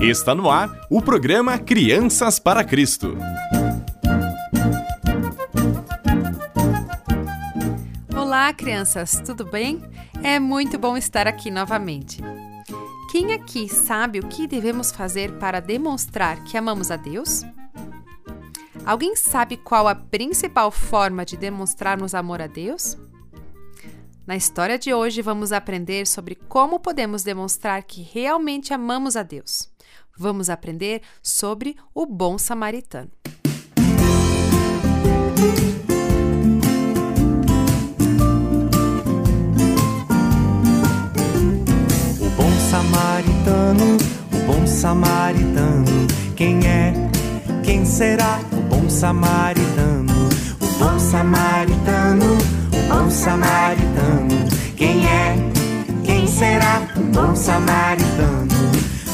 Está no ar o programa Crianças para Cristo. Olá, crianças, tudo bem? É muito bom estar aqui novamente. Quem aqui sabe o que devemos fazer para demonstrar que amamos a Deus? Alguém sabe qual a principal forma de demonstrarmos amor a Deus? Na história de hoje, vamos aprender sobre como podemos demonstrar que realmente amamos a Deus. Vamos aprender sobre o bom samaritano. O bom samaritano, o bom samaritano, quem é? Quem será o bom samaritano? O bom samaritano bom samaritano. Quem é? Quem será o bom samaritano?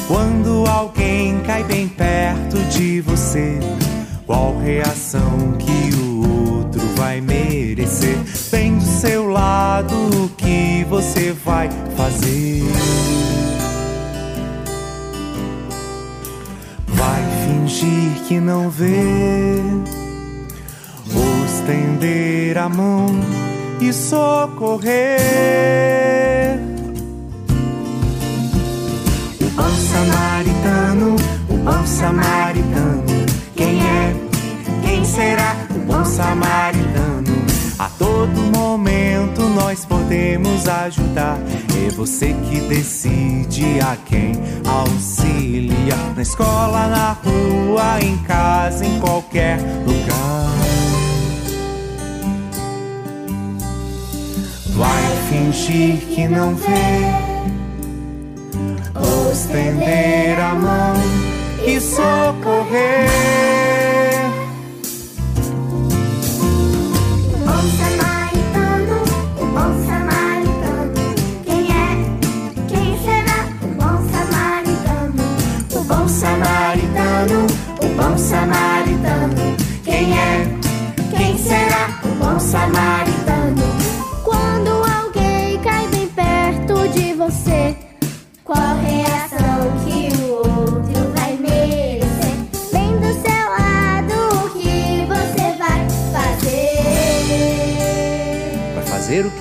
Quando alguém cai bem perto de você, qual reação que o outro vai merecer? Bem do seu lado, o que você vai fazer? Vai fingir que não vê, estender a mão e socorrer. O bom samaritano, o bom samaritano, quem é? Quem será o bom samaritano? A todo momento nós podemos ajudar. É você que decide a quem auxilia. Na escola, na rua, em casa, em qualquer lugar. Vai fingir que não vê, ou estender a mão e socorrer. O bom samaritano, o bom samaritano, quem é? Quem será o bom samaritano? O bom samaritano, o bom samaritano, quem é? Quem será o bom samaritano?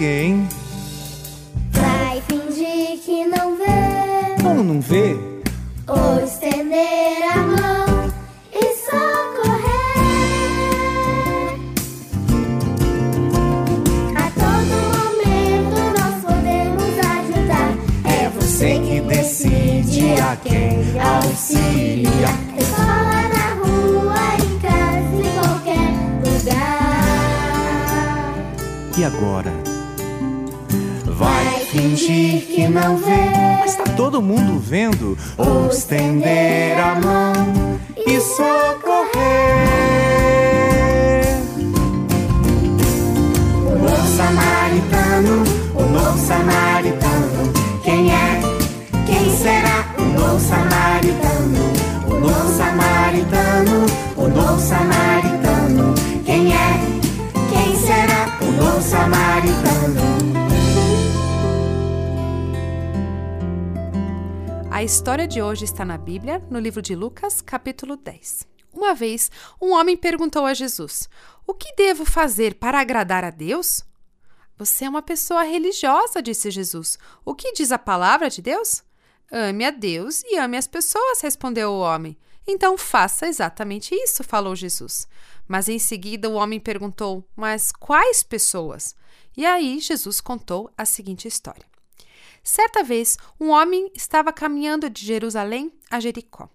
Que, hein? Vai fingir que não vê. Como não vê? Ou estender a mão. decide a quem auxilia. Escola, na rua, em casa, em qualquer lugar. E agora? Fingir que não vê, mas tá todo mundo vendo. Ou estender a mão e socorrer. A história de hoje está na Bíblia, no livro de Lucas, capítulo 10. Uma vez, um homem perguntou a Jesus: O que devo fazer para agradar a Deus? Você é uma pessoa religiosa, disse Jesus. O que diz a palavra de Deus? Ame a Deus e ame as pessoas, respondeu o homem. Então faça exatamente isso, falou Jesus. Mas em seguida o homem perguntou: Mas quais pessoas? E aí Jesus contou a seguinte história. Certa vez, um homem estava caminhando de Jerusalém a Jericó.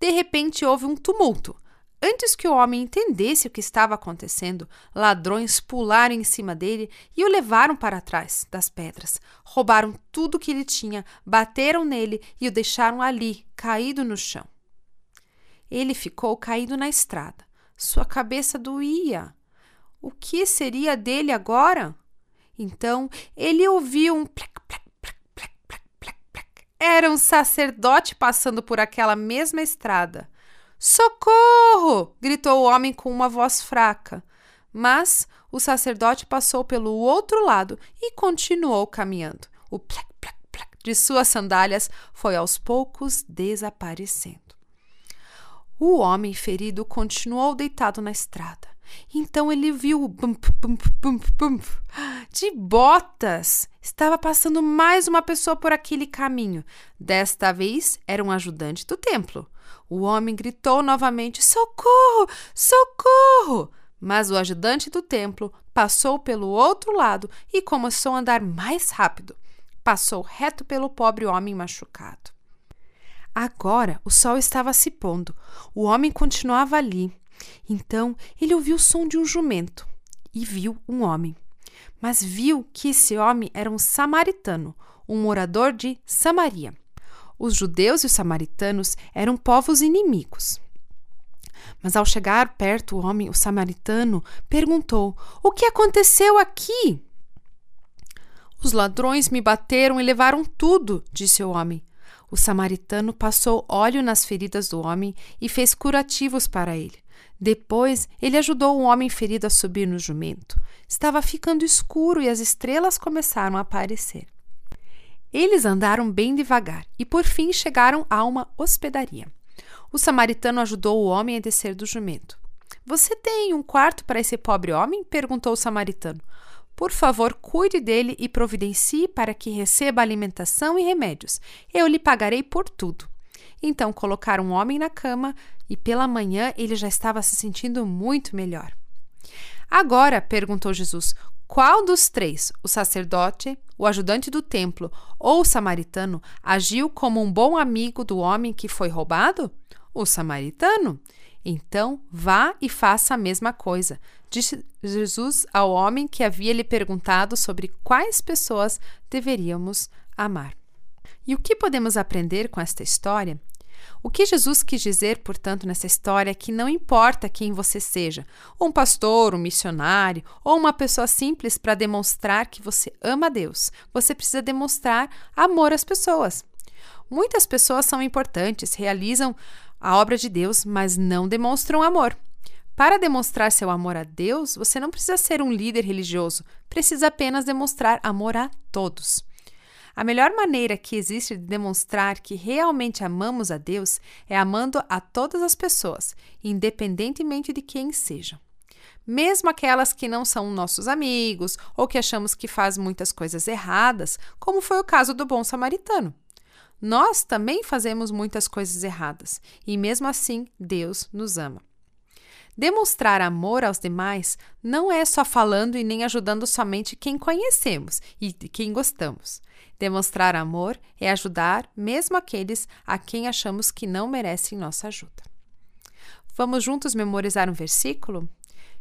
De repente houve um tumulto. Antes que o homem entendesse o que estava acontecendo, ladrões pularam em cima dele e o levaram para trás das pedras. Roubaram tudo que ele tinha, bateram nele e o deixaram ali, caído no chão. Ele ficou caído na estrada. Sua cabeça doía. O que seria dele agora? Então ele ouviu um plec, plec, plec, plec, plec, plec, plec. Era um sacerdote passando por aquela mesma estrada. Socorro! gritou o homem com uma voz fraca. Mas o sacerdote passou pelo outro lado e continuou caminhando. O plec, plec, plec de suas sandálias foi aos poucos desaparecendo. O homem ferido continuou deitado na estrada. Então ele viu bump, bump, bump, bump, de botas. Estava passando mais uma pessoa por aquele caminho. Desta vez era um ajudante do templo. O homem gritou novamente: Socorro! Socorro! Mas o ajudante do templo passou pelo outro lado e começou a andar mais rápido. Passou reto pelo pobre homem machucado. Agora o sol estava se pondo. O homem continuava ali. Então ele ouviu o som de um jumento e viu um homem. Mas viu que esse homem era um samaritano, um morador de Samaria. Os judeus e os samaritanos eram povos inimigos. Mas ao chegar perto, o homem, o samaritano, perguntou: O que aconteceu aqui? Os ladrões me bateram e levaram tudo, disse o homem. O samaritano passou óleo nas feridas do homem e fez curativos para ele. Depois, ele ajudou o homem ferido a subir no jumento. Estava ficando escuro e as estrelas começaram a aparecer. Eles andaram bem devagar e por fim chegaram a uma hospedaria. O samaritano ajudou o homem a descer do jumento. Você tem um quarto para esse pobre homem? perguntou o samaritano. Por favor, cuide dele e providencie para que receba alimentação e remédios. Eu lhe pagarei por tudo. Então colocaram um homem na cama e pela manhã ele já estava se sentindo muito melhor. Agora, perguntou Jesus, qual dos três, o sacerdote, o ajudante do templo ou o samaritano, agiu como um bom amigo do homem que foi roubado? O samaritano. Então vá e faça a mesma coisa, disse Jesus ao homem que havia lhe perguntado sobre quais pessoas deveríamos amar. E o que podemos aprender com esta história? O que Jesus quis dizer, portanto, nessa história é que não importa quem você seja, um pastor, um missionário ou uma pessoa simples para demonstrar que você ama Deus, você precisa demonstrar amor às pessoas. Muitas pessoas são importantes, realizam a obra de Deus, mas não demonstram amor. Para demonstrar seu amor a Deus, você não precisa ser um líder religioso, precisa apenas demonstrar amor a todos. A melhor maneira que existe de demonstrar que realmente amamos a Deus é amando a todas as pessoas, independentemente de quem sejam. Mesmo aquelas que não são nossos amigos ou que achamos que faz muitas coisas erradas, como foi o caso do bom samaritano. Nós também fazemos muitas coisas erradas e, mesmo assim, Deus nos ama. Demonstrar amor aos demais não é só falando e nem ajudando somente quem conhecemos e quem gostamos. Demonstrar amor é ajudar mesmo aqueles a quem achamos que não merecem nossa ajuda. Vamos juntos memorizar um versículo?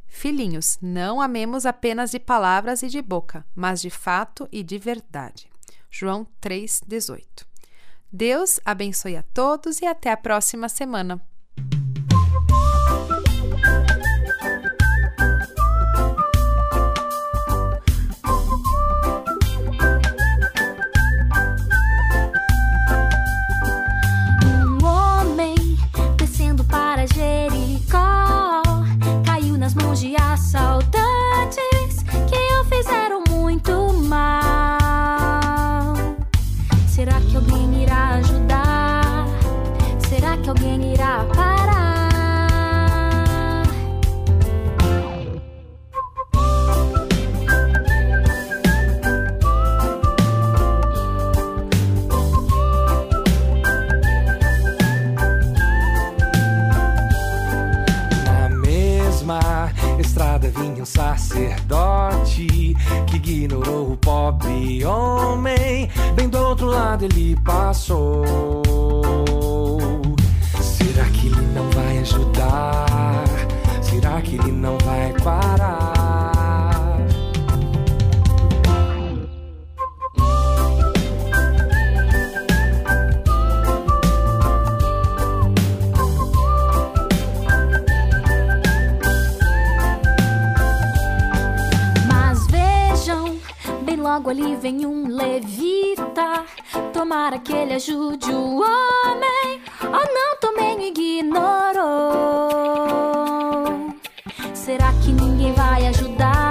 Filhinhos, não amemos apenas de palavras e de boca, mas de fato e de verdade. João 3,18 Deus abençoe a todos e até a próxima semana. Que ignorou o pobre homem. Bem do outro lado ele passou. Será que ele não vai ajudar? Será que ele não vai parar? Ali vem um levita. Tomara que ele ajude o homem. Oh, não, também ignorou. Será que ninguém vai ajudar?